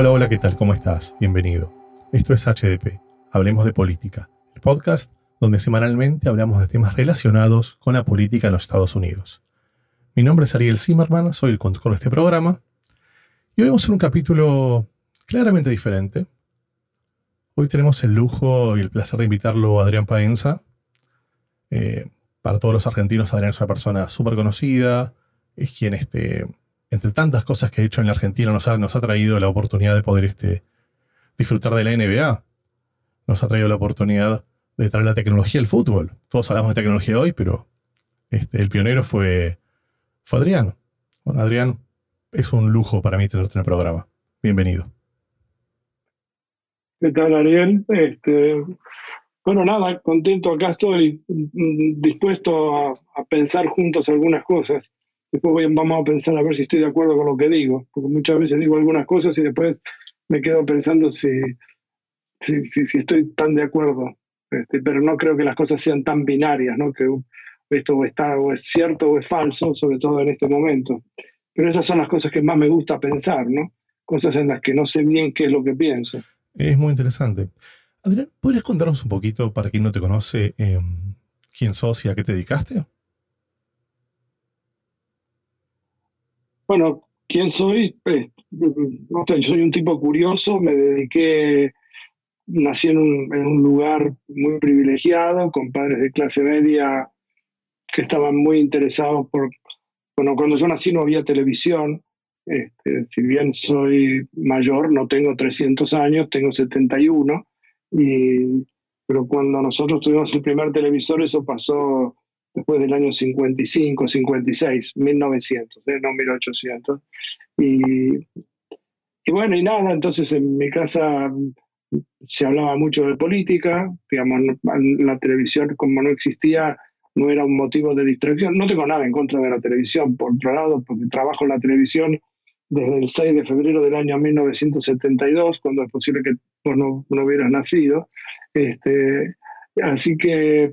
Hola, hola, ¿qué tal? ¿Cómo estás? Bienvenido. Esto es HDP, Hablemos de Política, el podcast donde semanalmente hablamos de temas relacionados con la política en los Estados Unidos. Mi nombre es Ariel Zimmerman, soy el conductor de este programa, y hoy vamos a hacer un capítulo claramente diferente. Hoy tenemos el lujo y el placer de invitarlo a Adrián Paenza. Eh, para todos los argentinos, Adrián es una persona súper conocida, es quien este, entre tantas cosas que ha hecho en la Argentina, nos ha, traído la oportunidad de poder este, disfrutar de la NBA. Nos ha traído la oportunidad de traer la tecnología al fútbol. Todos hablamos de tecnología hoy, pero este, el pionero fue, Adrián. Bueno, Adrián, es un lujo para mí tenerte en el programa. Bienvenido. ¿Qué tal, Ariel? Este, bueno, nada, contento. Acá estoy mm, dispuesto a pensar juntos algunas cosas después vamos a pensar a ver si estoy de acuerdo con lo que digo, porque muchas veces digo algunas cosas y después me quedo pensando si, si, si, estoy tan de acuerdo. Este, pero no creo que las cosas sean tan binarias, ¿no? que esto está, o es cierto o es falso, sobre todo en este momento. Pero esas son las cosas que más me gusta pensar, ¿no? cosas en las que no sé bien qué es lo que pienso. Es muy interesante. Adrián, ¿podrías contarnos un poquito, para quien no te conoce, em, quién sos y a qué te dedicaste? Bueno, ¿quién soy? Pues, no sé, soy un tipo curioso, me dediqué, nací en un, lugar muy privilegiado, con padres de clase media que estaban muy interesados por... Bueno, cuando yo nací no había televisión, este, si bien soy mayor, no tengo 300 años, tengo 71, y, pero cuando nosotros tuvimos el primer televisor eso pasó después del año 55, 56, 1900, ¿eh? no 1800. Y, y bueno, y nada, entonces en mi casa se hablaba mucho de política, digamos, la televisión como no existía no era un motivo de distracción. No tengo nada en contra de la televisión, por otro lado, porque trabajo en la televisión desde el 6 de febrero del año 1972, cuando es posible que vos no, no hubieras nacido. Este, así que,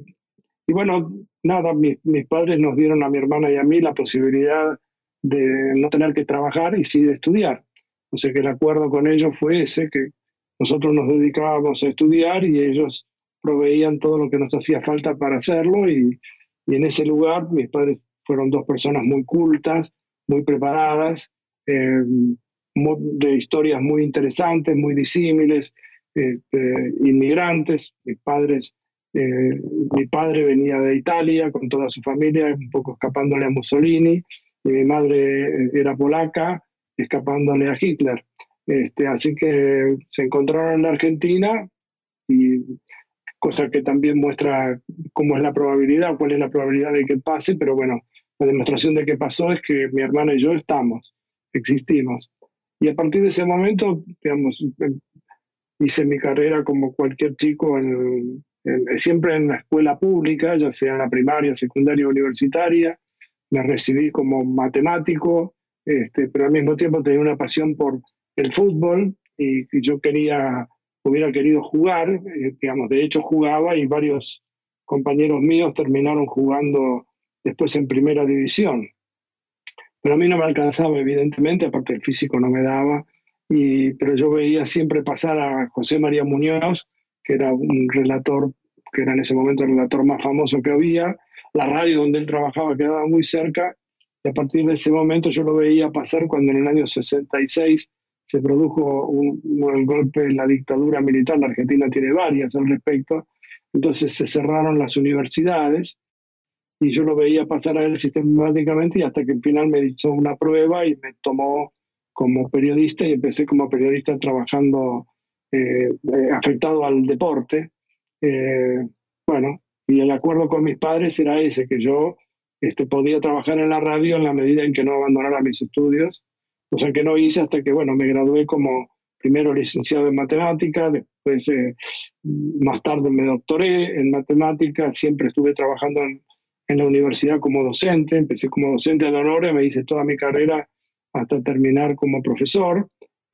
y bueno, nada, mis padres nos dieron a mi hermana y a mí la posibilidad de no tener que trabajar y sí de estudiar. O sea que el acuerdo con ellos fue ese, que nosotros nos dedicábamos a estudiar y ellos proveían todo lo que nos hacía falta para hacerlo y, en ese lugar mis padres fueron dos personas muy cultas, muy preparadas, eh, de historias muy interesantes, muy disímiles, este, inmigrantes. Mis padres eh, mi padre venía de Italia con toda su familia, un poco escapándole a Mussolini, y mi madre eh, era polaca, escapándole a Hitler. Este, así que se encontraron en la Argentina y cosa que también muestra cómo es la probabilidad, cuál es la probabilidad de que pase, pero bueno, la demostración de que pasó es que mi hermana y yo estamos, existimos. Y a partir de ese momento, digamos, em, hice mi carrera como cualquier chico en, siempre en la escuela pública, ya sea en la primaria, secundaria o universitaria. Me recibí como matemático, este, pero al mismo tiempo tenía una pasión por el fútbol y, yo quería, hubiera querido jugar, eh, digamos, de hecho jugaba y varios compañeros míos terminaron jugando después en primera división. Pero a mí no me alcanzaba, evidentemente, aparte el físico no me daba, y, pero yo veía siempre pasar a José María Muñoz, que era un relator, que era en ese momento el relator más famoso que había. La radio donde él trabajaba quedaba muy cerca y a partir de ese momento yo lo veía pasar cuando en el año 66 se produjo un, el golpe en la dictadura militar. La Argentina tiene varias al respecto. Entonces se cerraron las universidades y yo lo veía pasar a él sistemáticamente y hasta que al final me hizo una prueba y me tomó como periodista y empecé como periodista trabajando eh, eh, afectado al deporte. Eh, bueno, y el acuerdo con mis padres era ese, que yo este, podía trabajar en la radio en la medida en que no abandonara mis estudios, o sea que no hice hasta que, bueno, me gradué como primero licenciado en matemática, después más tarde me doctoré en matemática, siempre estuve trabajando en, en, la universidad como docente, empecé como docente de honor, me hice toda mi carrera hasta terminar como profesor.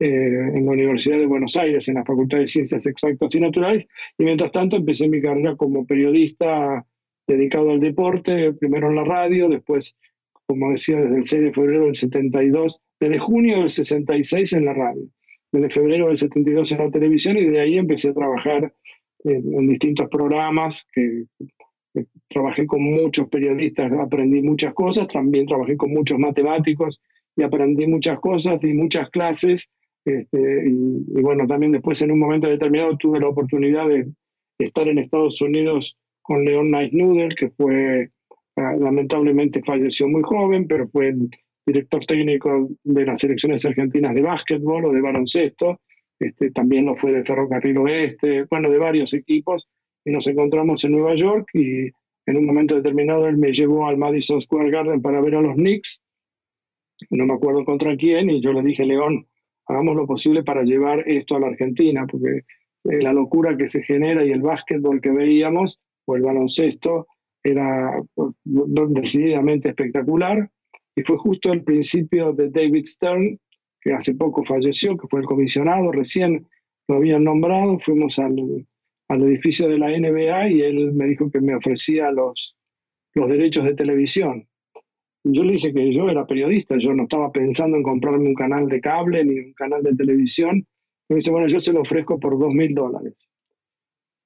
Eh, en la Universidad de Buenos Aires, en la Facultad de Ciencias Exactas y Naturales, y mientras tanto empecé mi carrera como periodista dedicado al deporte, primero en la radio, después, como decía, desde el 6 de febrero del 72, desde junio del 66 en la radio. desde febrero del 72 en la televisión y de ahí empecé a trabajar en, distintos programas que, trabajé con muchos periodistas, aprendí muchas cosas, también trabajé con muchos matemáticos y aprendí muchas cosas, y muchas clases. Este, y, bueno, también después en un momento determinado tuve la oportunidad de estar en Estados Unidos con Leon Neisnudel, que fue, ah, lamentablemente falleció muy joven, pero fue el director técnico de las selecciones argentinas de básquetbol o de baloncesto, este, también lo fue de Ferrocarril Oeste, bueno, de varios equipos, y nos encontramos en Nueva York y en un momento determinado él me llevó al Madison Square Garden para ver a los Knicks, no me acuerdo contra quién, y yo le dije, León, hagamos lo posible para llevar esto a la Argentina, porque eh, la locura que se genera y el básquetbol que veíamos, o el baloncesto, era pues, decididamente espectacular. Y fue justo el principio de David Stern, que hace poco falleció, que fue el comisionado, recién lo habían nombrado, fuimos al, al edificio de la NBA y él me dijo que me ofrecía los, los derechos de televisión. Yo le dije que yo era periodista, yo no estaba pensando en comprarme un canal de cable ni un canal de televisión. Y me dice, bueno, yo se lo ofrezco por dos mil dólares.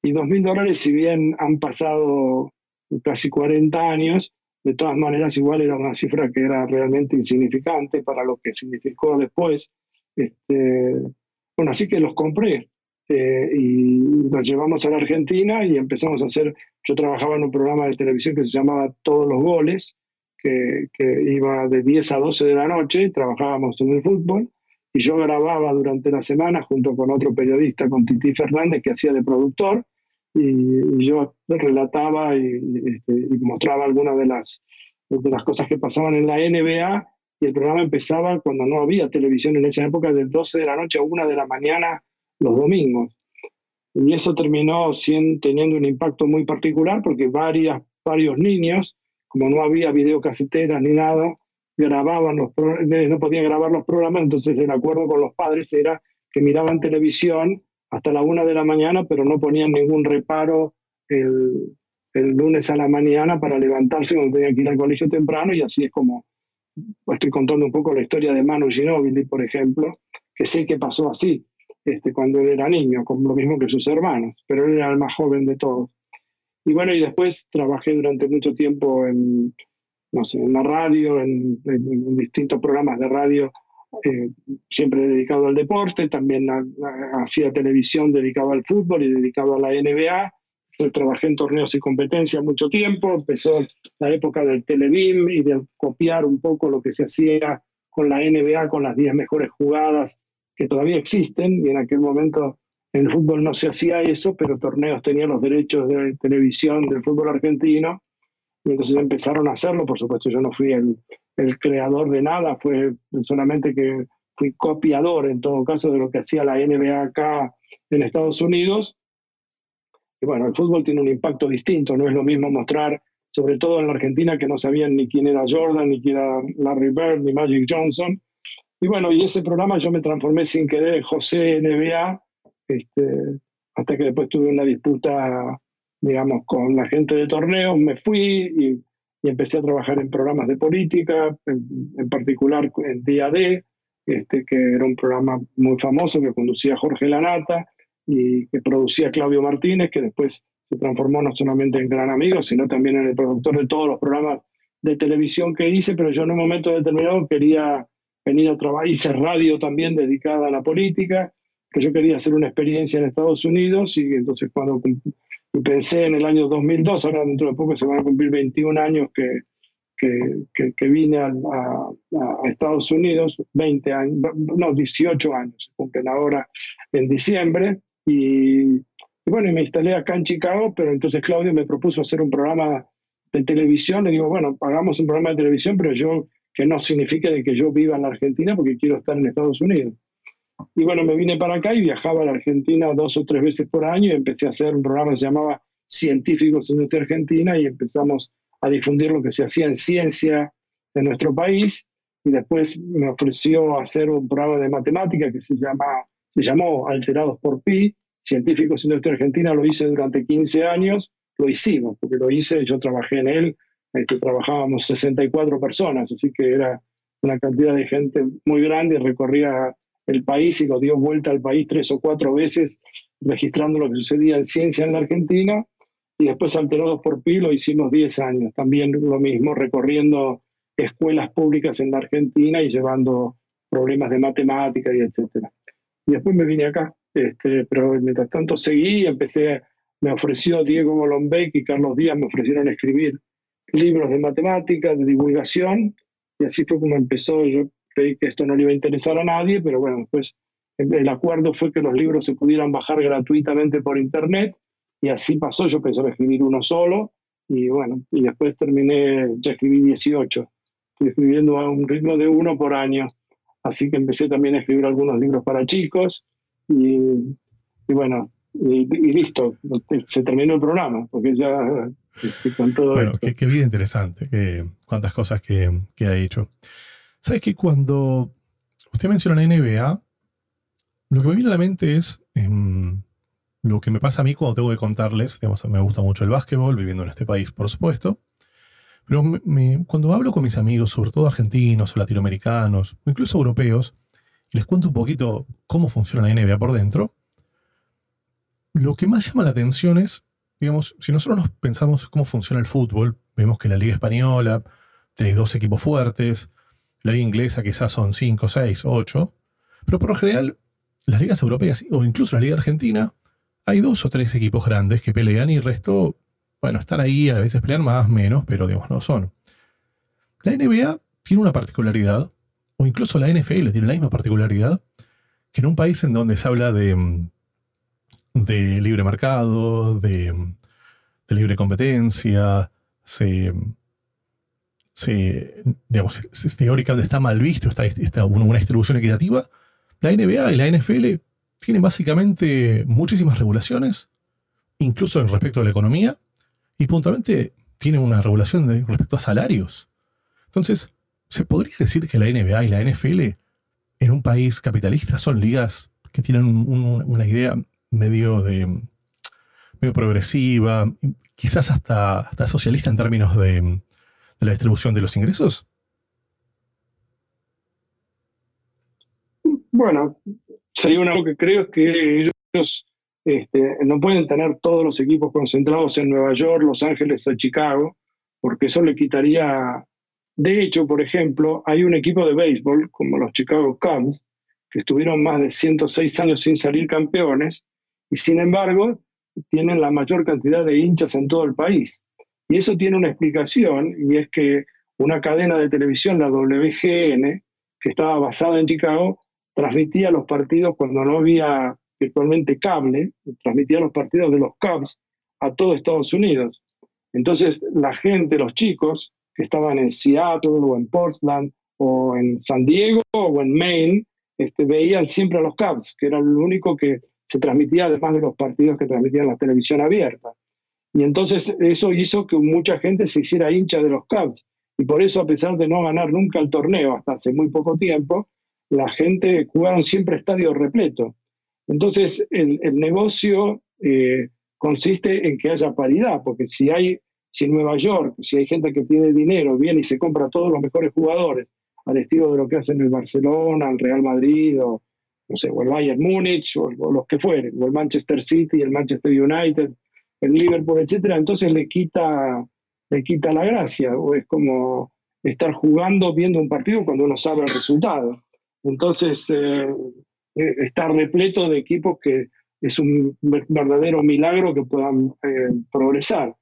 Y dos mil dólares, si bien han pasado casi 40 años, de todas maneras igual era una cifra que era realmente insignificante para lo que significó después. Este, bueno, así que los compré eh, y los llevamos a la Argentina y empezamos a hacer, yo trabajaba en un programa de televisión que se llamaba Todos los Goles, que, iba de 10 a 12 de la noche, trabajábamos en el fútbol, y yo grababa durante la semana junto con otro periodista, con Titi Fernández, que hacía de productor, y, yo relataba este, y, mostraba algunas de las, de las cosas que pasaban en la NBA, y el programa empezaba cuando no había televisión en esa época, de 12 de la noche a 1 de la mañana los domingos. Y eso terminó teniendo un impacto muy particular porque varias, varios niños como no había videocaseteras ni nada, grababan los no podían grabar los programas, entonces el acuerdo con los padres era que miraban televisión hasta la una de la mañana, pero no ponían ningún reparo el, el lunes a la mañana para levantarse cuando tenían que ir al colegio temprano, y así es como estoy contando un poco la historia de Manu Ginóbili, por ejemplo, que sé que pasó así este, cuando él era niño, con lo mismo que sus hermanos, pero él era el más joven de todos. Y bueno, y después trabajé durante mucho tiempo en, no sé, en la radio, en, distintos programas de radio, eh, siempre dedicado al deporte, también hacía televisión dedicado al fútbol y dedicado a la NBA. Pues trabajé en torneos y competencias mucho tiempo, empezó la época del Televim y de copiar un poco lo que se hacía con la NBA, con las 10 mejores jugadas que todavía existen, y en aquel momento en el fútbol no se hacía eso, pero torneos tenían los derechos de televisión del fútbol argentino y entonces empezaron a hacerlo. Por supuesto, yo no fui el, creador de nada, fue solamente que fui copiador en todo caso de lo que hacía la NBA acá en Estados Unidos. Y bueno, el fútbol tiene un impacto distinto, no es lo mismo mostrar, sobre todo en la Argentina, que no sabían ni quién era Jordan, ni quién era Larry Bird, ni Magic Johnson. Y bueno, y ese programa yo me transformé sin querer José NBA, este, hasta que después tuve una disputa, digamos, con la gente de torneos, me fui y, empecé a trabajar en programas de política, en, particular en DAD, este, que era un programa muy famoso que conducía Jorge Lanata y que producía Claudio Martínez, que después se transformó no solamente en gran amigo, sino también en el productor de todos los programas de televisión que hice, pero yo en un momento determinado quería venir a trabajar, hice radio también dedicada a la política, que yo quería hacer una experiencia en Estados Unidos y entonces cuando pensé en el año 2002, ahora dentro de poco se van a cumplir 21 años que, que, que, vine a, a, Estados Unidos, 20 años, no, 18 años, se cumplen ahora en diciembre, y, y, bueno, y me instalé acá en Chicago, pero entonces Claudio me propuso hacer un programa de televisión, le digo, bueno, hagamos un programa de televisión, pero yo, que no signifique de que yo viva en la Argentina porque quiero estar en Estados Unidos. Y bueno, me vine para acá y viajaba a la Argentina dos o tres veces por año y empecé a hacer un programa que se llamaba Científicos en nuestra Argentina y empezamos a difundir lo que se hacía en ciencia en nuestro país. Y después me ofreció hacer un programa de matemática que se, llama, se llamó Alterados por Pi. Científicos en nuestra Argentina lo hice durante 15 años. Lo hicimos, porque lo hice, yo trabajé en él, este, trabajábamos 64 personas, así que era una cantidad de gente muy grande y recorría el país y lo dio vuelta al país tres o cuatro veces, registrando lo que sucedía en ciencia en la Argentina. Y después Alterados por Pi lo hicimos 10 años, también lo mismo, recorriendo escuelas públicas en la Argentina y llevando problemas de matemática y etcétera. Y después me vine acá, este, pero mientras tanto seguí, empecé, me ofreció Diego Golombek y Carlos Díaz, me ofrecieron escribir libros de matemáticas, de divulgación, y así fue como empezó. Yo creí que esto no le iba a interesar a nadie, pero bueno, después el acuerdo fue que los libros se pudieran bajar gratuitamente por internet, y así pasó. Yo pensaba escribir uno solo, y bueno, y después terminé, ya escribí 18. Estoy escribiendo a un ritmo de uno por año. Así que empecé también a escribir algunos libros para chicos y, bueno, y, listo, se terminó el programa, porque ya este, con todo Bueno, qué, vida interesante, qué, cuántas cosas que, que ha hecho. ¿Sabes que cuando usted menciona la NBA, lo que me viene a la mente es em, lo que me pasa a mí cuando tengo que contarles, digamos, me gusta mucho el básquetbol, viviendo en este país, por supuesto, pero cuando hablo con mis amigos, sobre todo argentinos o latinoamericanos, o incluso europeos, y les cuento un poquito cómo funciona la NBA por dentro, lo que más llama la atención es, digamos, si nosotros nos pensamos cómo funciona el fútbol, vemos que la Liga Española tiene dos equipos fuertes, la Liga Inglesa quizás son cinco, seis, ocho, pero por lo general las ligas europeas o incluso la Liga Argentina, hay dos o tres equipos grandes que pelean y el resto bueno, están ahí, a veces pelean más, menos, pero digamos, no son. La NBA tiene una particularidad, o incluso la NFL tiene la misma particularidad, que en un país en donde se habla de, de libre mercado, de, libre competencia, se, se digamos, teóricamente está mal visto, está, una distribución equitativa, la NBA y la NFL tienen básicamente muchísimas regulaciones, incluso en respecto a la economía, y puntualmente tiene una regulación de, respecto a salarios. Entonces, ¿se podría decir que la NBA y la NFL en un país capitalista son ligas que tienen una idea medio de medio progresiva, quizás hasta, hasta socialista en términos de, la distribución de los ingresos? Bueno, sería una que creo que ellos este, no pueden tener todos los equipos concentrados en Nueva York, Los Ángeles o Chicago, porque eso le quitaría... De hecho, por ejemplo, hay un equipo de béisbol, como los Chicago Cubs, que estuvieron más de 106 años sin salir campeones, y sin embargo tienen la mayor cantidad de hinchas en todo el país. Y eso tiene una explicación, y es que una cadena de televisión, la WGN, que estaba basada en Chicago, transmitía los partidos cuando no había virtualmente cable, transmitía los partidos de los Cubs a todo Estados Unidos. Entonces la gente, los chicos que estaban en Seattle o en Portland o en San Diego o en Maine, este, veían siempre a los Cubs, que era lo único que se transmitía además de los partidos que transmitían la televisión abierta. Y entonces eso hizo que mucha gente se hiciera hincha de los Cubs. Y por eso, a pesar de no ganar nunca el torneo hasta hace muy poco tiempo, la gente jugaron siempre estadio repleto. Entonces, el, negocio eh, consiste en que haya paridad, porque si hay, si en Nueva York, si hay gente que tiene dinero, viene y se compra todos los mejores jugadores, al estilo de lo que hacen el Barcelona, el Real Madrid, o, no sé, o el Bayern Múnich, o, los que fueren, o el Manchester City, el Manchester United, el Liverpool, etcétera, entonces le quita, le quita la gracia, o es como estar jugando viendo un partido cuando uno sabe el resultado. Entonces, eh, eh, está repleto de equipos que es un verdadero milagro que puedan eh, progresar.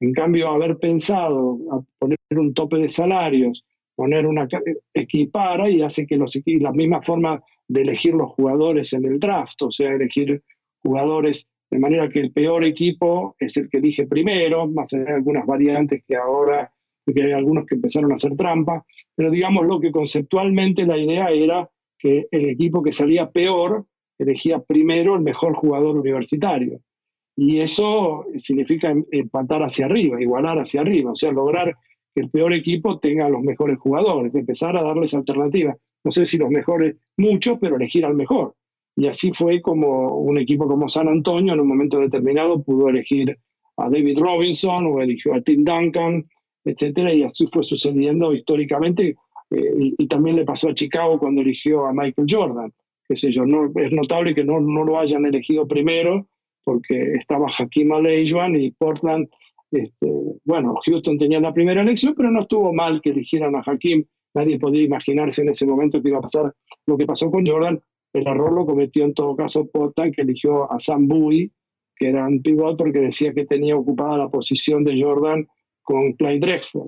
En cambio, haber pensado a poner un tope de salarios, poner una equipara y hace que la misma forma de elegir los jugadores en el draft, o sea, elegir jugadores de manera que el peor equipo es el que elige primero, más allá algunas variantes que ahora, que hay algunos que empezaron a hacer trampa, pero digamos lo que conceptualmente la idea era que el equipo que salía peor elegía primero el mejor jugador universitario. Y eso significa empatar hacia arriba, igualar hacia arriba, o sea, lograr que el peor equipo tenga los mejores jugadores, empezar a darles alternativas. No sé si los mejores, muchos, pero elegir al mejor. Y así fue como un equipo como San Antonio en un momento determinado pudo elegir a David Robinson o eligió a Tim Duncan, etcétera, y así fue sucediendo históricamente eh, y, también le pasó a Chicago cuando eligió a Michael Jordan. qué sé yo, es notable que no, no lo hayan elegido primero, porque estaba Hakim Olajuwon y Portland, este, bueno, Houston tenía la primera elección, pero no estuvo mal que eligieran a Hakim, nadie podía imaginarse en ese momento que iba a pasar lo que pasó con Jordan, el error lo cometió en todo caso Portland, que eligió a Sam Bowie, que era un pivot porque decía que tenía ocupada la posición de Jordan con Clyde Drexler.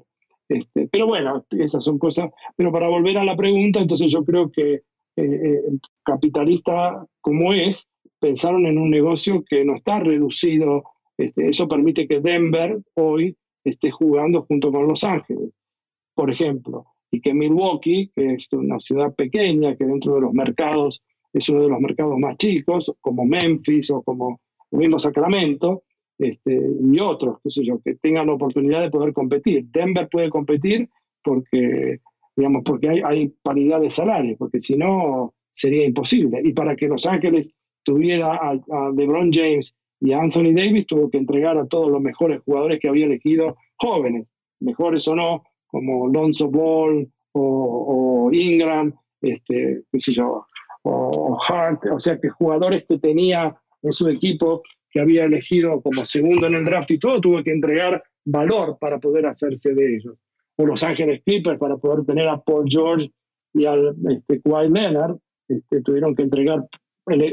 Este, pero bueno, esas son cosas. Pero para volver a la pregunta, entonces yo creo que eh, eh, capitalista como es, pensaron en un negocio que no está reducido. Este, eso permite que Denver hoy esté jugando junto con Los Ángeles, por ejemplo, y que Milwaukee, que es una ciudad pequeña, que dentro de los mercados es uno de los mercados más chicos, como Memphis o como mismo Sacramento, este, y otros, qué sé yo, que tengan la oportunidad de poder competir. Denver puede competir porque, digamos, porque hay, paridad de salarios, porque si no sería imposible. Y para que Los Ángeles tuviera a, LeBron James y a Anthony Davis, tuvo que entregar a todos los mejores jugadores que había elegido jóvenes, mejores o no, como Lonzo Ball o, Ingram, este, qué sé yo, o Hart, o sea que jugadores que tenía en su equipo que había elegido como segundo en el draft y todo, tuvo que entregar valor para poder hacerse de ellos. O Los Ángeles Clippers para poder tener a Paul George y al este, Kawhi Leonard, este, tuvieron que entregar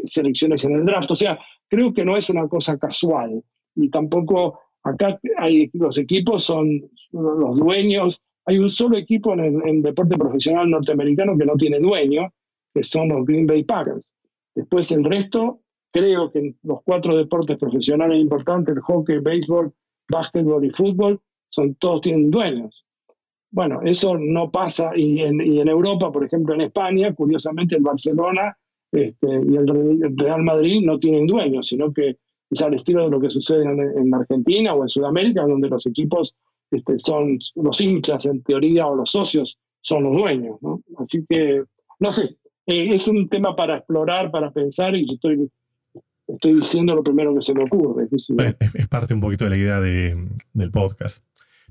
selecciones en el draft. O sea, creo que no es una cosa casual. Y tampoco acá hay, los equipos son los dueños. Hay un solo equipo en el deporte profesional norteamericano que no tiene dueño, que son los Green Bay Packers. Después el resto Creo que los cuatro deportes profesionales importantes, el hockey, béisbol, básquetbol y fútbol, son, todos tienen dueños. Bueno, eso no pasa, y en, Europa, por ejemplo, en España, curiosamente el Barcelona este, y el Real Madrid no tienen dueños, sino que es al estilo de lo que sucede en, Argentina o en Sudamérica, donde los equipos este, son los hinchas en teoría o los socios son los dueños. Así que, no sé, eh, es un tema para explorar, para pensar y yo estoy estoy diciendo lo primero que se me ocurre. es, parte un poquito de la idea del podcast.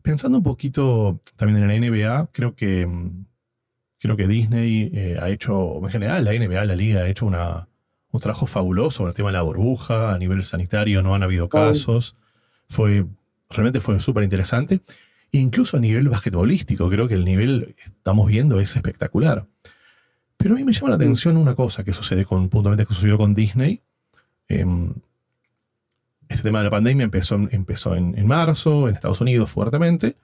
Pensando un poquito también en la NBA, creo que, creo que Disney eh, ha hecho, en general la NBA, la liga, ha hecho una, un trabajo fabuloso sobre el tema de la burbuja, a nivel sanitario no han habido casos, fue, realmente fue súper interesante. Incluso a nivel basquetbolístico, creo que el nivel que estamos viendo es espectacular. Pero a mí me llama la atención una cosa que sucede con, puntualmente que sucedió con Disney, Em, este tema de la pandemia empezó, empezó en, marzo, en Estados Unidos fuertemente,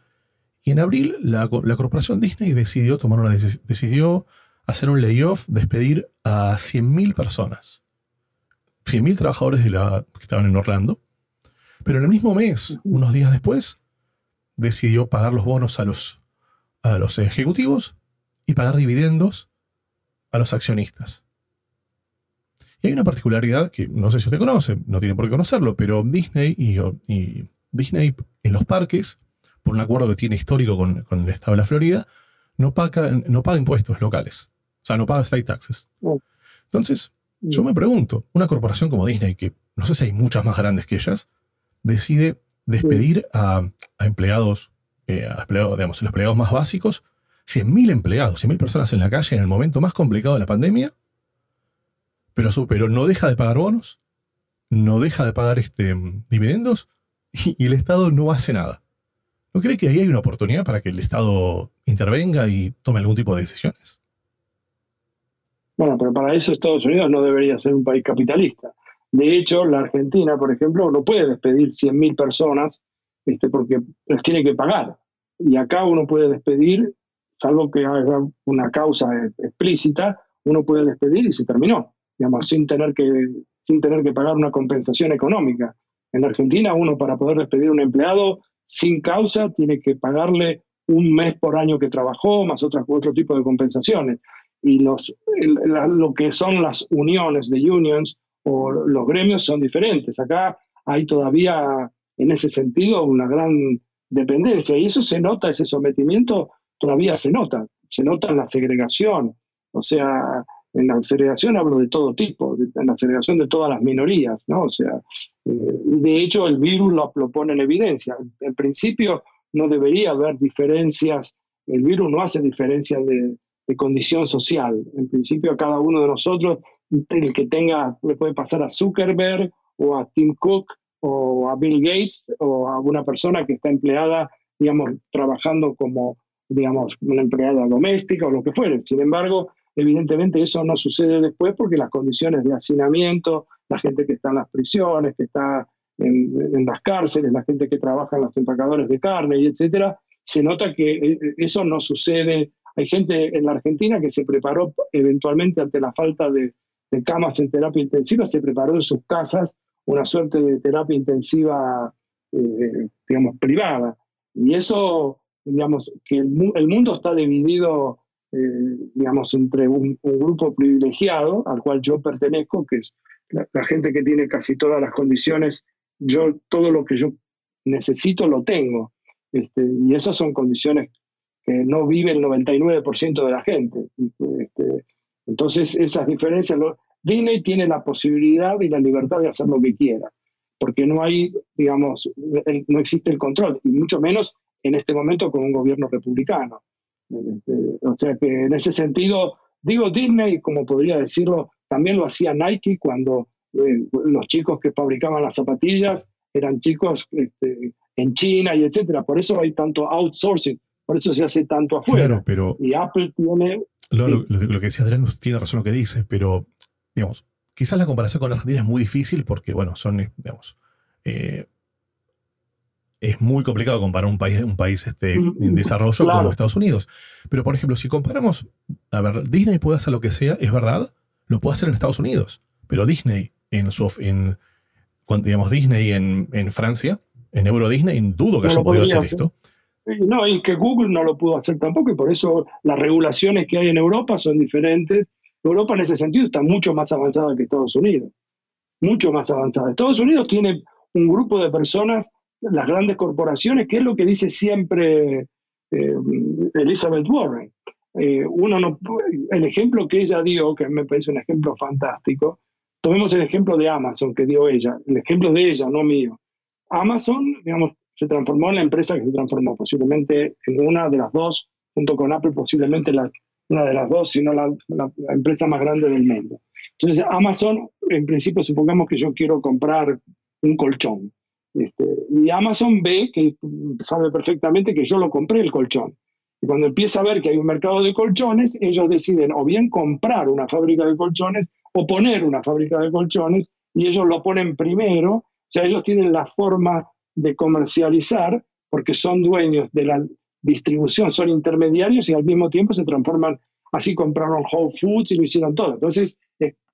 y en abril la, corporación Disney decidió tomar una decidió hacer un layoff, despedir a 100.000 personas. 100.000 trabajadores de la, que estaban en Orlando. Pero en el mismo mes, unos días después, decidió pagar los bonos a los, a los ejecutivos y pagar dividendos a los accionistas. Y hay una particularidad que no sé si usted conoce, no tiene por qué conocerlo, pero Disney y, Disney en los parques, por un acuerdo que tiene histórico con, el estado de la Florida, no paga, no paga impuestos locales. O sea, no paga state taxes. Oh. Entonces, yo me pregunto, una corporación como Disney, que no sé si hay muchas más grandes que ellas, decide despedir a, empleados, eh, a empleados, digamos, los empleados más básicos, 100.000 empleados, 100.000 personas en la calle en el momento más complicado de la pandemia, pero, no deja de pagar bonos, no deja de pagar este, dividendos y, el Estado no hace nada. ¿No cree que ahí hay una oportunidad para que el Estado intervenga y tome algún tipo de decisiones? Bueno, pero para eso Estados Unidos no debería ser un país capitalista. De hecho, la Argentina, por ejemplo, no puede despedir 100.000 personas este, porque las tiene que pagar. Y acá uno puede despedir, salvo que haya una causa explícita, uno puede despedir y se terminó digamos, sin tener que, sin tener que pagar una compensación económica. En Argentina, uno para poder despedir a un empleado sin causa tiene que pagarle un mes por año que trabajó, más otras, otro tipo de compensaciones. Y los, lo que son las uniones de unions o los gremios son diferentes. Acá hay todavía, en ese sentido, una gran dependencia. Y eso se nota, ese sometimiento todavía se nota. Se nota en la segregación. O sea, en la segregación hablo de todo tipo, en la segregación de todas las minorías, ¿no? O sea, eh, de hecho el virus lo, pone en evidencia. En principio no debería haber diferencias, el virus no hace diferencias de, condición social. En principio a cada uno de nosotros el que tenga, le puede pasar a Zuckerberg o a Tim Cook o a Bill Gates o a alguna persona que está empleada, digamos, trabajando como, digamos, una empleada doméstica o lo que fuere. Sin embargo, evidentemente eso no sucede después porque las condiciones de hacinamiento, la gente que está en las prisiones, que está en, las cárceles, la gente que trabaja en los empacadores de carne y etcétera, se nota que eh, eso no sucede. Hay gente en la Argentina que se preparó eventualmente ante la falta de, de camas en terapia intensiva, se preparó en sus casas una suerte de terapia intensiva, eh, digamos, privada. Y eso, digamos, que el, mundo está dividido, eh, digamos, entre un, grupo privilegiado, al cual yo pertenezco, que es la, gente que tiene casi todas las condiciones, yo todo lo que yo necesito lo tengo. Este, y esas son condiciones que no vive el 99% de la gente. Este, entonces, esas diferencias, Disney tiene la posibilidad y la libertad de hacer lo que quiera, porque no hay, digamos, no existe el control, y mucho menos en este momento con un gobierno republicano. Este, o sea que en ese sentido, digo Disney, como podría decirlo, también lo hacía Nike cuando eh, los chicos que fabricaban las zapatillas eran chicos este, en China y etcétera. Por eso hay tanto outsourcing, por eso se hace tanto afuera. Claro, pero y Apple tiene... Lo, lo, que decía Adrián tiene razón lo que dice, pero digamos, quizás la comparación con Argentina es muy difícil porque, bueno, son, eh, digamos, eh, es muy complicado comparar un país, un país este, en desarrollo como Estados Unidos. Pero, por ejemplo, si comparamos, a ver, Disney puede hacer lo que sea, es verdad, lo puede hacer en Estados Unidos. Pero Disney, en su, en, digamos, Disney en, en Francia, en Euro Disney, dudo que haya podido hacer, esto. No, y que Google no lo pudo hacer tampoco, y por eso las regulaciones que hay en Europa son diferentes Europa en ese sentido está mucho más avanzada que Estados Unidos, mucho más avanzada. Estados Unidos tiene un grupo de personas, las grandes corporaciones, que es lo que dice siempre eh, Elizabeth Warren. Eh, uno no, el ejemplo que ella dio, que me parece un ejemplo fantástico, tomemos el ejemplo de Amazon que dio ella, el ejemplo de ella, no mío. Amazon, digamos, se transformó en la empresa que se transformó, posiblemente en una de las dos, junto con Apple, posiblemente la, una de las dos, sino la, la, empresa más grande del mundo. Entonces, Amazon, en principio, supongamos que yo quiero comprar un colchón. Este, y Amazon ve que sabe perfectamente que yo lo compré el colchón. Y cuando empieza a ver que hay un mercado de colchones, ellos deciden o bien comprar una fábrica de colchones o poner una fábrica de colchones y ellos lo ponen primero. O sea, ellos tienen la forma de comercializar porque son dueños de la, distribución, son intermediarios y al mismo tiempo se transforman, así compraron Whole Foods y lo hicieron todo. Entonces,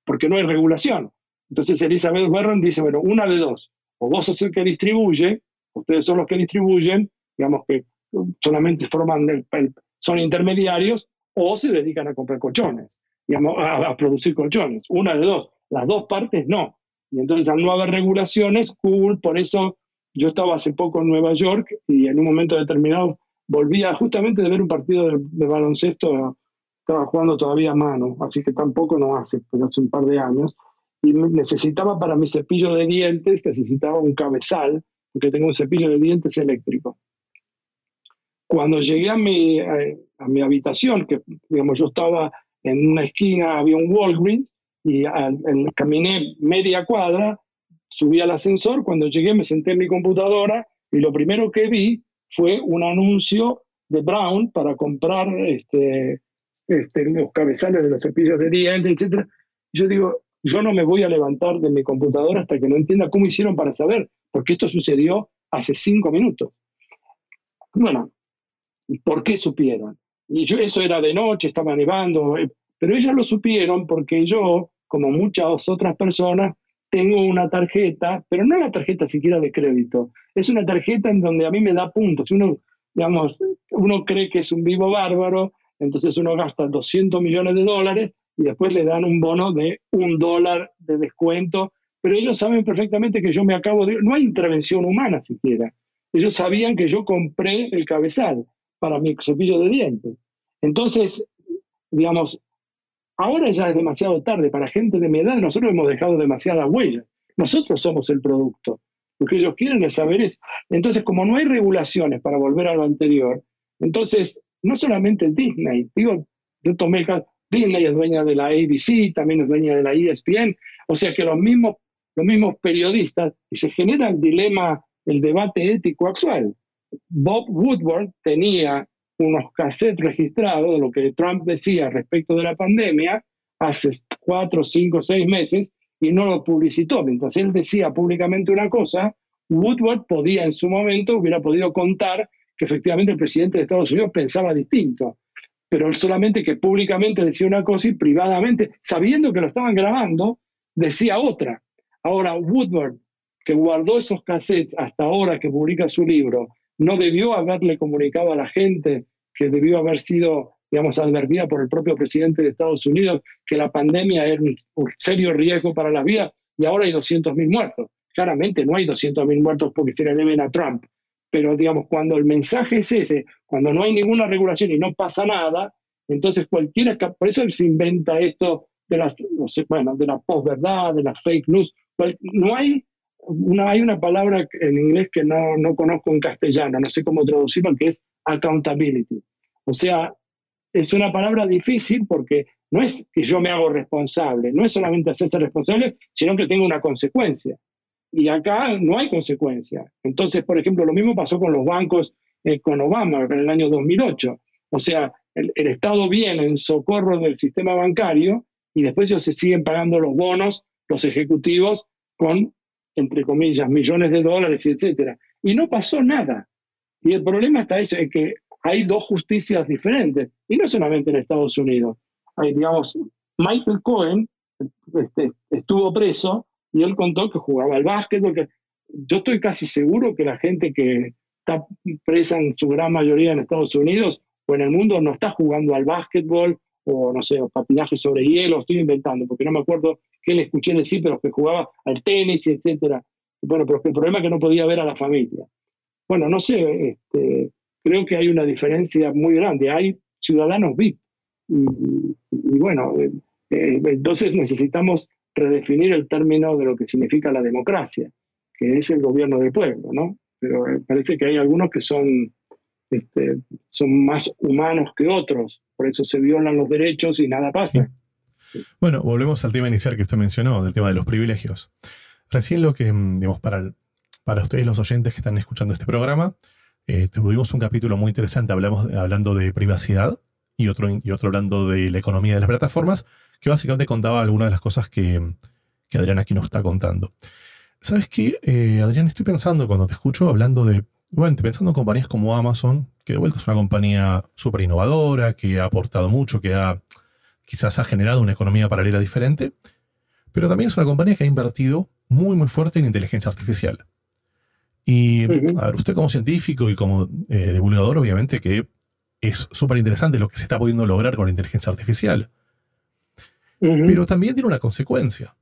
porque no hay regulación. Entonces Elizabeth Warren dice, bueno, una de dos, o vos sos el que distribuye, ustedes son los que distribuyen, digamos que solamente forman el, son intermediarios, o se dedican a comprar colchones, digamos, a, a, producir colchones. Una de dos. Las dos partes no. Y entonces al no haber regulaciones, Google, por eso yo estaba hace poco en Nueva York y en un momento determinado volvía justamente de ver un partido de, baloncesto, estaba jugando todavía a mano, así que tampoco no hace, pero hace un par de años, y necesitaba para mi cepillo de dientes, necesitaba un cabezal, porque tengo un cepillo de dientes eléctrico. Cuando llegué a mi, a, mi habitación, que digamos yo estaba en una esquina, había un Walgreens, y caminé media cuadra, subí al ascensor, cuando llegué me senté en mi computadora y lo primero que vi fue un anuncio de Brown para comprar este, este, los cabezales de los cepillos de dientes, etc. Yo digo, yo no me voy a levantar de mi computadora hasta que no entienda cómo hicieron para saber, porque esto sucedió hace cinco minutos. Bueno, ¿por qué supieron? Y yo, eso era de noche, estaba nevando, eh, pero ellos lo supieron porque yo, como muchas otras personas, tengo una tarjeta, pero no una tarjeta siquiera de crédito, es una tarjeta en donde a mí me da puntos. Uno, digamos, uno cree que es un vivo bárbaro, entonces uno gasta 200 millones de dólares y después le dan un bono de un dólar de descuento, pero ellos saben perfectamente que yo me acabo de... No hay intervención humana siquiera. Ellos sabían que yo compré el cabezal para mi cepillo de dientes. Entonces, digamos, Ahora ya es demasiado tarde para gente de mi edad, nosotros hemos dejado demasiada huella. Nosotros somos el producto. Lo que ellos quieren es saber es, entonces como no hay regulaciones para volver a lo anterior, entonces no solamente Disney, digo, yo tomé Disney es dueña de la ABC, también es dueña de la ESPN, o sea que los mismos, los mismos periodistas, y se genera el dilema, el debate ético actual. Bob Woodward tenía unos cassettes registrados de lo que Trump decía respecto de la pandemia hace cuatro, cinco, seis meses y no lo publicitó. Mientras él decía públicamente una cosa, Woodward podía en su momento, hubiera podido contar que efectivamente el presidente de Estados Unidos pensaba distinto pero solamente que públicamente decía una cosa y privadamente, sabiendo que lo estaban grabando, decía otra. Ahora, Woodward, que guardó esos cassettes hasta ahora que publica su libro, no debió haberle comunicado a la gente que debió haber sido, digamos, advertida por el propio presidente de Estados Unidos que la pandemia era un serio riesgo para la vida y ahora hay 200.000 muertos. Claramente no hay 200.000 muertos porque se le deben a Trump, pero digamos, cuando el mensaje es ese, cuando no hay ninguna regulación y no pasa nada, entonces cualquiera, por eso se inventa esto de las, no sé, bueno, de la posverdad, de las fake news. No hay una, hay una palabra en inglés que no, no conozco en castellano, no sé cómo traducirlo, que es accountability. O sea, es una palabra difícil porque no es que yo me hago responsable, no es solamente hacerse responsable, sino que tengo una consecuencia y acá no hay consecuencia. Entonces, por ejemplo, lo mismo pasó con los bancos eh, con Obama en el año 2008. O sea, el, Estado viene en socorro del sistema bancario y después ellos se siguen pagando los bonos, los ejecutivos, con, entre comillas, millones de dólares, etc. Y no pasó nada. Y el problema está eso, es que hay dos justicias diferentes, y no solamente en Estados Unidos. Digamos, Michael Cohen este, estuvo preso y él contó que jugaba al básquet, porque yo estoy casi seguro que la gente que está presa en su gran mayoría en Estados Unidos o en el mundo no está jugando al básquetbol o no sé, o patinaje sobre hielo, estoy inventando, porque no me acuerdo qué le escuché decir, pero que jugaba al tenis, etcétera. Bueno, pero el problema es que no podía ver a la familia. Bueno, no sé, este, creo que hay una diferencia muy grande. Hay ciudadanos VIP. Y, bueno, eh, eh, entonces necesitamos redefinir el término de lo que significa la democracia, que es el gobierno del pueblo, ¿no? Pero eh, parece que hay algunos que son, este, son más humanos que otros, por eso se violan los derechos y nada pasa. Bueno, volvemos al tema inicial que usted mencionó, del tema de los privilegios. Recién lo que, mm, digamos, para, para ustedes los oyentes que están escuchando este programa, eh, tuvimos un capítulo muy interesante hablamos, hablando de privacidad y otro, y otro hablando de la economía de las plataformas que básicamente contaba algunas de las cosas que, que Adrián aquí nos está contando. ¿Sabes qué, eh, Adrián? Estoy pensando cuando te escucho hablando de, bueno, pensando en compañías como Amazon, que de vuelta es una compañía súper innovadora, que ha aportado mucho, que ha quizás ha generado una economía paralela diferente, pero también es una compañía que ha invertido muy, muy fuerte en inteligencia artificial. Y, a ver, usted como científico y como eh, divulgador, obviamente que es súper interesante lo que se está pudiendo lograr con la inteligencia artificial. Pero también tiene una consecuencia.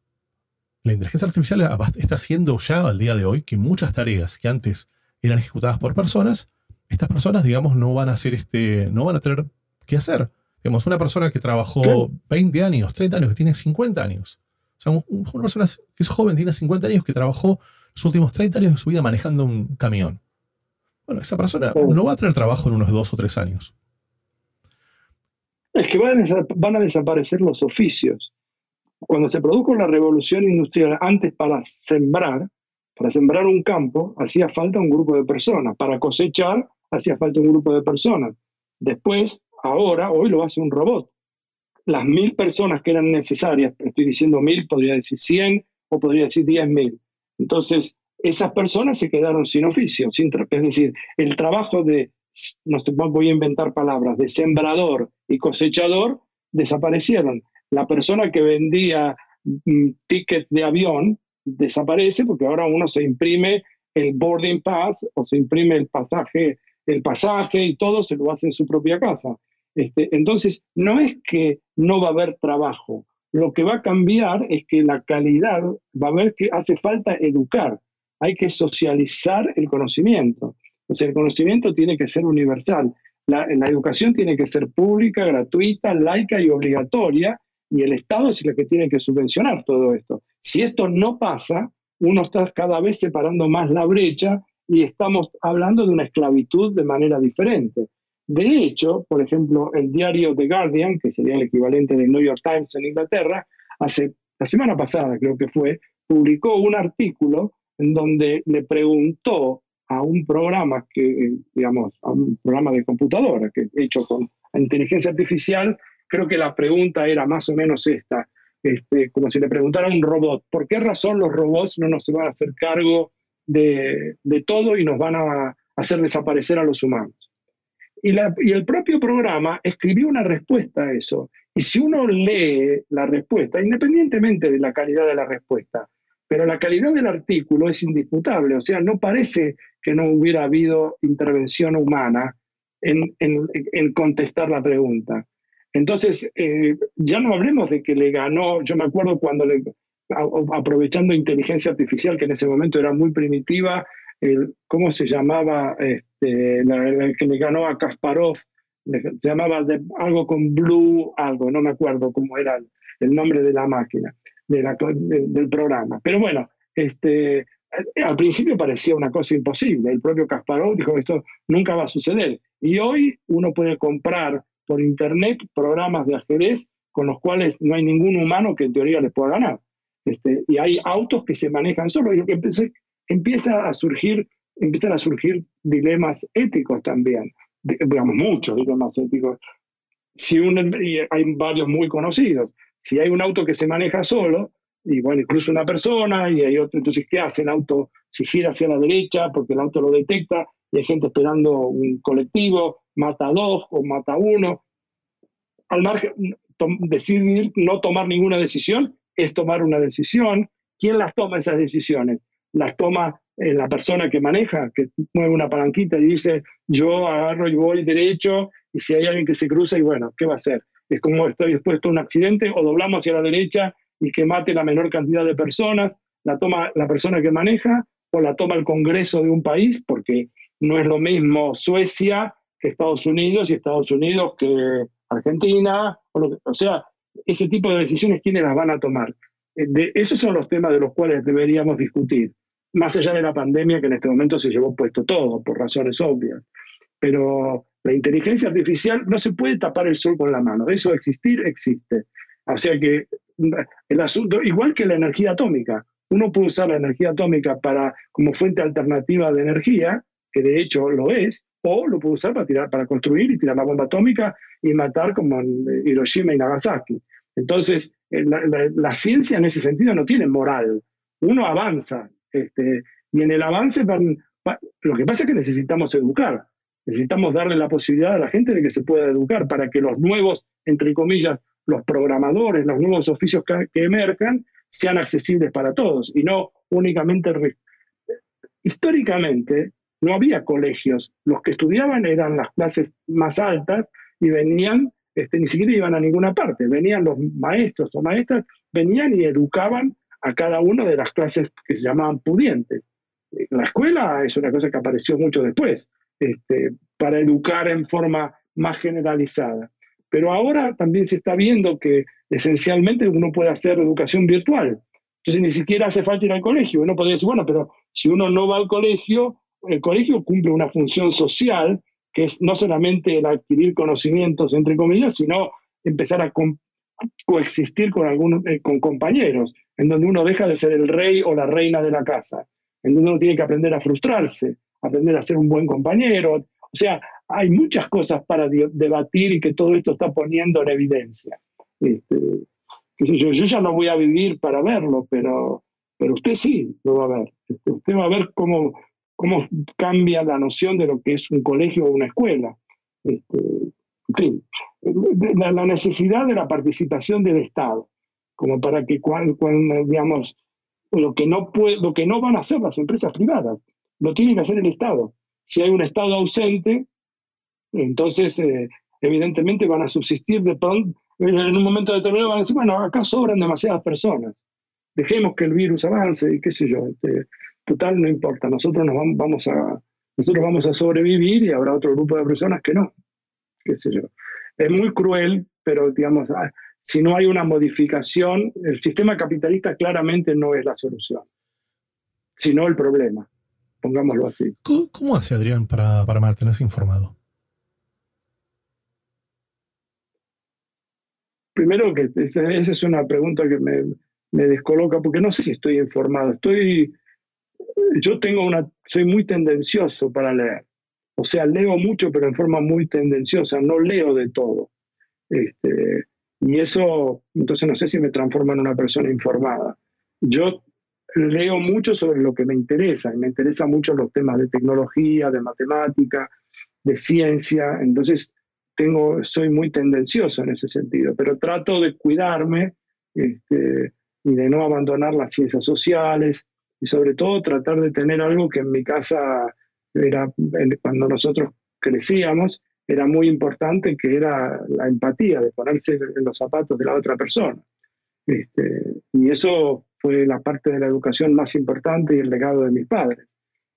La inteligencia artificial está haciendo ya al día de hoy que muchas tareas que antes eran ejecutadas por personas, estas personas, digamos, no van a hacer este, no van a tener que hacer. Digamos, una persona que trabajó 20 años, 30 años, que tiene 50 años. O sea, una persona que es joven, tiene 50 años, que trabajó los últimos 30 años de su vida manejando un camión. Bueno, esa persona no va a tener trabajo en unos dos o tres años. Es que van a, desaparecer los oficios. Cuando se produjo la revolución industrial, antes para sembrar, para sembrar un campo, hacía falta un grupo de personas. Para cosechar, hacía falta un grupo de personas. Después, ahora, hoy lo hace un robot. Las mil personas que eran necesarias, estoy diciendo mil, podría decir cien o podría decir diez mil. Entonces, esas personas se quedaron sin oficio, sin, es decir, el trabajo de no voy a inventar palabras, de sembrador y cosechador, desaparecieron. La persona que vendía mm, tickets de avión desaparece porque ahora uno se imprime el boarding pass o se imprime el pasaje, el pasaje y todo se lo hace en su propia casa. Este, entonces, no es que no va a haber trabajo, lo que va a cambiar es que la calidad va a ver que hace falta educar, hay que socializar el conocimiento. El conocimiento tiene que ser universal. La, la, educación tiene que ser pública, gratuita, laica y obligatoria, y el Estado es el que tiene que subvencionar todo esto. Si esto no pasa, uno está cada vez separando más la brecha y estamos hablando de una esclavitud de manera diferente. De hecho, por ejemplo, el diario The Guardian, que sería el equivalente del New York Times en Inglaterra, hace la semana pasada creo que fue, publicó un artículo en donde le preguntó a un programa que, digamos, a un programa de computadora que hecho con inteligencia artificial, creo que la pregunta era más o menos esta, este, como si le preguntara a un robot, ¿por qué razón los robots no nos van a hacer cargo de, de todo y nos van a hacer desaparecer a los humanos? Y, la, y, el propio programa escribió una respuesta a eso. Y si uno lee la respuesta, independientemente de la calidad de la respuesta, pero la calidad del artículo es indisputable, o sea, no parece que no hubiera habido intervención humana en, en, en contestar la pregunta. Entonces, eh, ya no hablemos de que le ganó, yo me acuerdo cuando le, aprovechando inteligencia artificial, que en ese momento era muy primitiva, el, ¿cómo se llamaba? Este, la, que le ganó a Kasparov, se llamaba de, algo con Blue, algo, no me acuerdo cómo era el, nombre de la máquina, de la, del programa. Pero bueno, este, al principio parecía una cosa imposible. El propio Kasparov dijo que esto nunca va a suceder. Y hoy uno puede comprar por internet programas de ajedrez con los cuales no hay ningún humano que en teoría les pueda ganar. Este, y hay autos que se manejan solos y empecé, empieza a surgir, empiezan a surgir dilemas éticos también, digamos muchos dilemas éticos. Si hay varios muy conocidos. Si hay un auto que se maneja solo, y bueno, cruza una persona y hay otro, entonces ¿qué hace el auto? Si gira hacia la derecha porque el auto lo detecta y hay gente esperando un colectivo, mata a dos o mata a uno. Al margen, decidir no tomar ninguna decisión es tomar una decisión. ¿Quién las toma esas decisiones? Las toma eh, la persona que maneja, que mueve una palanquita y dice, yo agarro y voy derecho, y si hay alguien que se cruza, y bueno, ¿qué va a hacer? Es como estoy expuesto a un accidente, o doblamos hacia la derecha y que mate la menor cantidad de personas, la toma la persona que maneja, o la toma el Congreso de un país, porque no es lo mismo Suecia que Estados Unidos y Estados Unidos que Argentina, o, o sea, ese tipo de decisiones, ¿quiénes las van a tomar? Eh, de, esos son los temas de los cuales deberíamos discutir, más allá de la pandemia que en este momento se llevó puesto todo, por razones obvias. Pero la inteligencia artificial no se puede tapar el sol con la mano, eso existir existe. O sea que el asunto, igual que la energía atómica, uno puede usar la energía atómica para, como fuente alternativa de energía, que de hecho lo es, o lo puede usar para, tirar, para construir y tirar la bomba atómica y matar como en Hiroshima y Nagasaki. Entonces, eh, la, ciencia en ese sentido no tiene moral. Uno avanza. Este, y en el avance, lo que pasa es que necesitamos educar. Necesitamos darle la posibilidad a la gente de que se pueda educar para que los nuevos, entre comillas, los programadores, los nuevos oficios que, que sean accesibles para todos y no únicamente... Históricamente, no había colegios. Los que estudiaban eran las clases más altas y venían, este, ni siquiera iban a ninguna parte, venían los maestros o maestras, venían y educaban a cada una de las clases que se llamaban pudientes. La escuela es una cosa que apareció mucho después, este, para educar en forma más generalizada. Pero ahora también se está viendo que esencialmente uno puede hacer educación virtual. Entonces ni siquiera hace falta ir al colegio. Uno podría decir, bueno, pero si uno no va al colegio, el colegio cumple una función social que es no solamente el adquirir conocimientos, entre comillas, sino empezar a coexistir con, algunos, eh, con compañeros, en donde uno deja de ser el rey o la reina de la casa, en donde uno tiene que aprender a frustrarse, aprender a ser un buen compañero. O sea, hay muchas cosas para debatir y que todo esto está poniendo en evidencia. Este, yo, yo ya no voy a vivir para verlo, pero, pero usted sí lo va a ver. Este, usted va a ver cómo cómo cambia la noción de lo que es un colegio o una escuela. Este, en fin, la, necesidad de la participación del Estado, como para que cuando, digamos, lo que, no puede, lo que no van a hacer las empresas privadas, lo tiene que hacer el Estado. Si hay un Estado ausente, entonces eh, evidentemente van a subsistir de pronto, en un momento determinado van a decir, bueno, acá sobran demasiadas personas, dejemos que el virus avance y qué sé yo. Este, total, no importa, nosotros nos vamos a, nosotros vamos a sobrevivir y habrá otro grupo de personas que no, qué sé yo. Es muy cruel, pero digamos, ah, si no hay una modificación, el sistema capitalista claramente no es la solución, sino el problema, pongámoslo así. ¿Cómo, hace Adrián para, para mantenerse informado? Primero que esa es una pregunta que me, me descoloca porque no sé si estoy informado. Estoy, yo tengo una, soy muy tendencioso para leer. O sea, leo mucho, pero en forma muy tendenciosa. No leo de todo. Este, y eso, entonces no sé si me transforma en una persona informada. Yo leo mucho sobre lo que me interesa, y me interesan mucho los temas de tecnología, de matemática, de ciencia, entonces tengo, soy muy tendencioso en ese sentido, pero trato de cuidarme este, y de no abandonar las ciencias sociales y sobre todo tratar de tener algo que en mi casa era, cuando nosotros crecíamos, era muy importante, que era la empatía, de ponerse en los zapatos de la otra persona. Este, y eso fue la parte de la educación más importante y el legado de mis padres.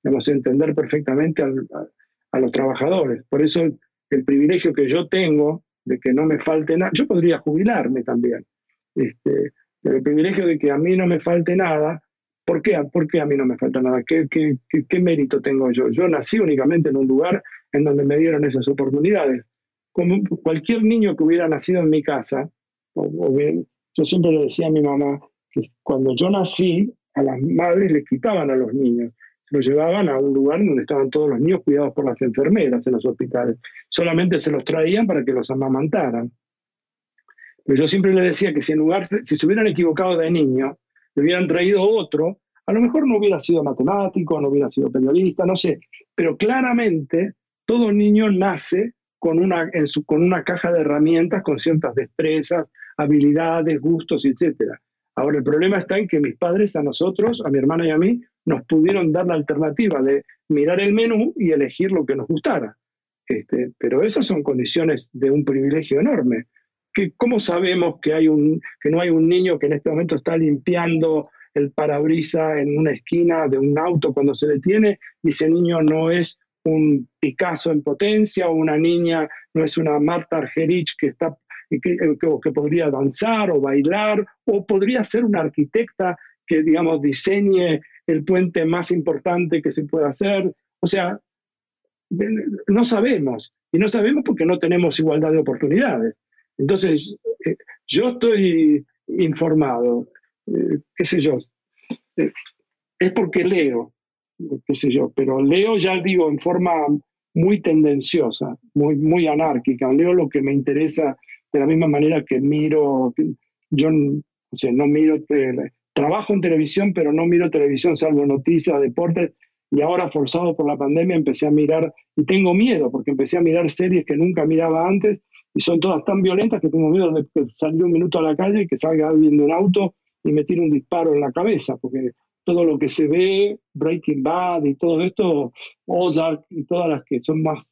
Debemos entender perfectamente a, los trabajadores. Por eso el, privilegio que yo tengo de que no me falte nada, yo podría jubilarme también. Este, el privilegio de que a mí no me falte nada, ¿por qué, ¿Por qué a mí no me falta nada? ¿Qué, qué, qué, mérito tengo yo? Yo nací únicamente en un lugar en donde me dieron esas oportunidades. Como cualquier niño que hubiera nacido en mi casa, o, bien, yo siempre le decía a mi mamá que cuando yo nací, a las madres le quitaban a los niños, se los llevaban a un lugar donde estaban todos los niños cuidados por las enfermeras en los hospitales. Solamente se los traían para que los amamantaran. Pero yo siempre le decía que si en lugar, si se hubieran equivocado de niño, le hubieran traído otro, a lo mejor no hubiera sido matemático, no hubiera sido periodista, no sé, pero claramente todo niño nace con una, con una caja de herramientas con ciertas destrezas, habilidades, gustos, etc. Ahora, el problema está en que mis padres a nosotros, a mi hermana y a mí, nos pudieron dar la alternativa de mirar el menú y elegir lo que nos gustara. Este, pero esas son condiciones de un privilegio enorme. ¿Cómo sabemos que, hay un, que no hay un niño que en este momento está limpiando el parabrisa en una esquina de un auto cuando se detiene y ese niño no es un Picasso en potencia o una niña no es una Marta Argerich que, está, que, que, podría danzar o bailar o podría ser una arquitecta que, digamos, diseñe el puente más importante que se pueda hacer. O sea, no sabemos. Y no sabemos porque no tenemos igualdad de oportunidades. Entonces, eh, yo estoy informado, eh, qué sé yo, eh, es porque leo, qué sé yo, pero leo ya digo en forma muy tendenciosa, muy, muy anárquica, leo lo que me interesa de la misma manera que miro, yo no miro, trabajo en televisión, pero no miro televisión salvo noticias, deportes, y ahora forzado por la pandemia empecé a mirar, y tengo miedo, porque empecé a mirar series que nunca miraba antes, y son todas tan violentas que tengo miedo de salir un minuto a la calle y que salga alguien de un auto y me tire un disparo en la cabeza, porque todo lo que se ve, Breaking Bad y todo esto, Ozark y todas las que son más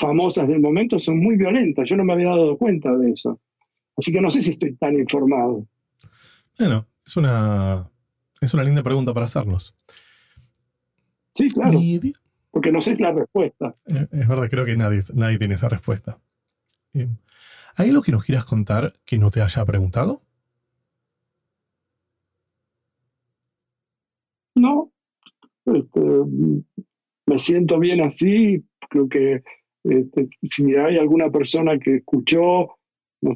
famosas del momento son muy violentas. Yo no me había dado cuenta de eso. Así que no sé si estoy tan informado. Bueno, es una, es una linda pregunta para hacernos. Sí, claro. porque no sé la respuesta. Eh, es verdad, creo que nadie, nadie tiene esa respuesta. ¿Hay algo que nos quieras contar que no te haya preguntado? No, este, me siento bien así. Creo que este, si hay alguna persona que escuchó,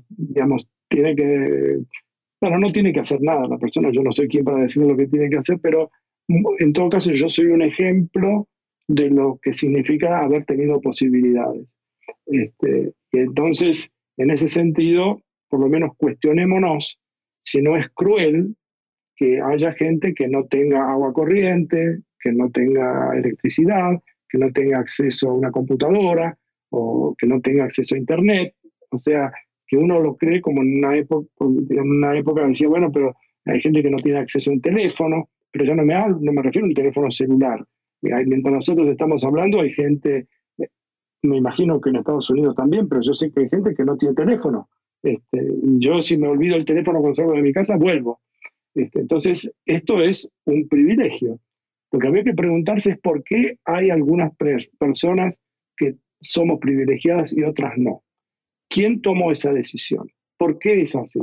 digamos, tiene que, bueno, no tiene que hacer nada la persona, yo no sé quién para decir lo que tiene que hacer, pero en todo caso yo soy un ejemplo de lo que significa haber tenido posibilidades. Este, entonces, en ese sentido, por lo menos cuestionémonos si no es cruel que haya gente que no tenga agua corriente, que no tenga electricidad, que no tenga acceso a una computadora o que no tenga acceso a Internet. O sea, que uno lo cree como en una época, en una época decía, bueno, pero hay gente que no tiene acceso a un teléfono, pero yo no me, no me refiero a un teléfono celular. Mientras nosotros estamos hablando, hay gente me imagino que en Estados Unidos también, pero yo sé que hay gente que no tiene teléfono. Este, yo si me olvido el teléfono cuando salgo de mi casa, vuelvo. Este, entonces, esto es un privilegio. Lo que había que preguntarse es por qué hay algunas personas que somos privilegiadas y otras no. ¿Quién tomó esa decisión? ¿Por qué es así?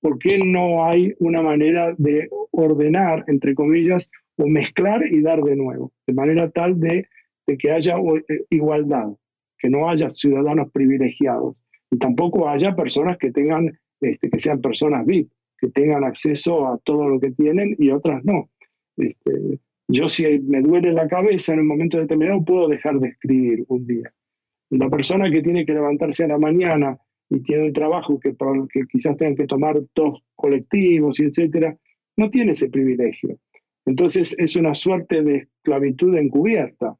¿Por qué no hay una manera de ordenar, entre comillas, o mezclar y dar de nuevo? De manera tal de, de que haya eh, igualdad que no haya ciudadanos privilegiados y tampoco haya personas que tengan este, que sean personas VIP, que tengan acceso a todo lo que tienen y otras no. Este, yo si me duele la cabeza en un momento determinado puedo dejar de escribir un día. La persona que tiene que levantarse a la mañana y tiene un trabajo que, que quizás tengan que tomar dos colectivos y etcétera, no tiene ese privilegio. Entonces es una suerte de esclavitud encubierta,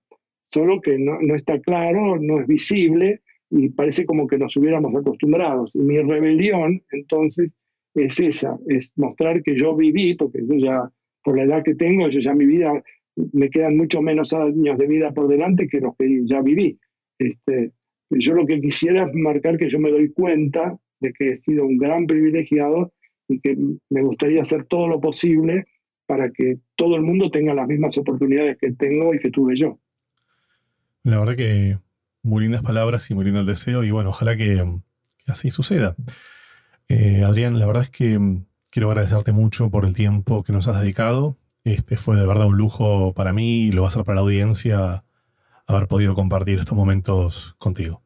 solo que no, no está claro, no es visible y parece como que nos hubiéramos acostumbrados. Y mi rebelión, entonces, es esa, es mostrar que yo viví, porque yo ya, por la edad que tengo, yo ya mi vida, me quedan mucho menos años de vida por delante que los que ya viví. Este, yo lo que quisiera es marcar que yo me doy cuenta de que he sido un gran privilegiado y que me gustaría hacer todo lo posible para que todo el mundo tenga las mismas oportunidades que tengo y que tuve yo. La verdad que muy lindas palabras y muy lindo el deseo y bueno, ojalá que, así suceda. Eh, Adrián, la verdad es que quiero agradecerte mucho por el tiempo que nos has dedicado. Este fue de verdad un lujo para mí y lo va a ser para la audiencia haber podido compartir estos momentos contigo.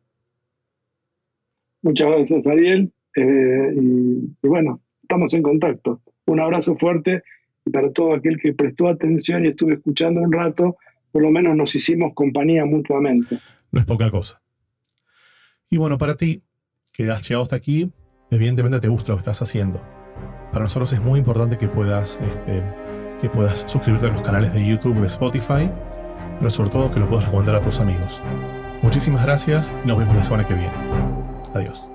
Muchas gracias, Ariel. Eh, y, bueno, estamos en contacto. Un abrazo fuerte para todo aquel que prestó atención y estuve escuchando un rato. Por lo menos nos hicimos compañía mutuamente no es poca cosa. Y bueno, para ti, que has llegado hasta aquí, evidentemente te gusta lo que estás haciendo. Para nosotros es muy importante que puedas, este, que puedas suscribirte a los canales de YouTube, de Spotify, pero sobre todo que lo puedas recomendar a tus amigos. Muchísimas gracias y nos vemos la semana que viene. Adiós.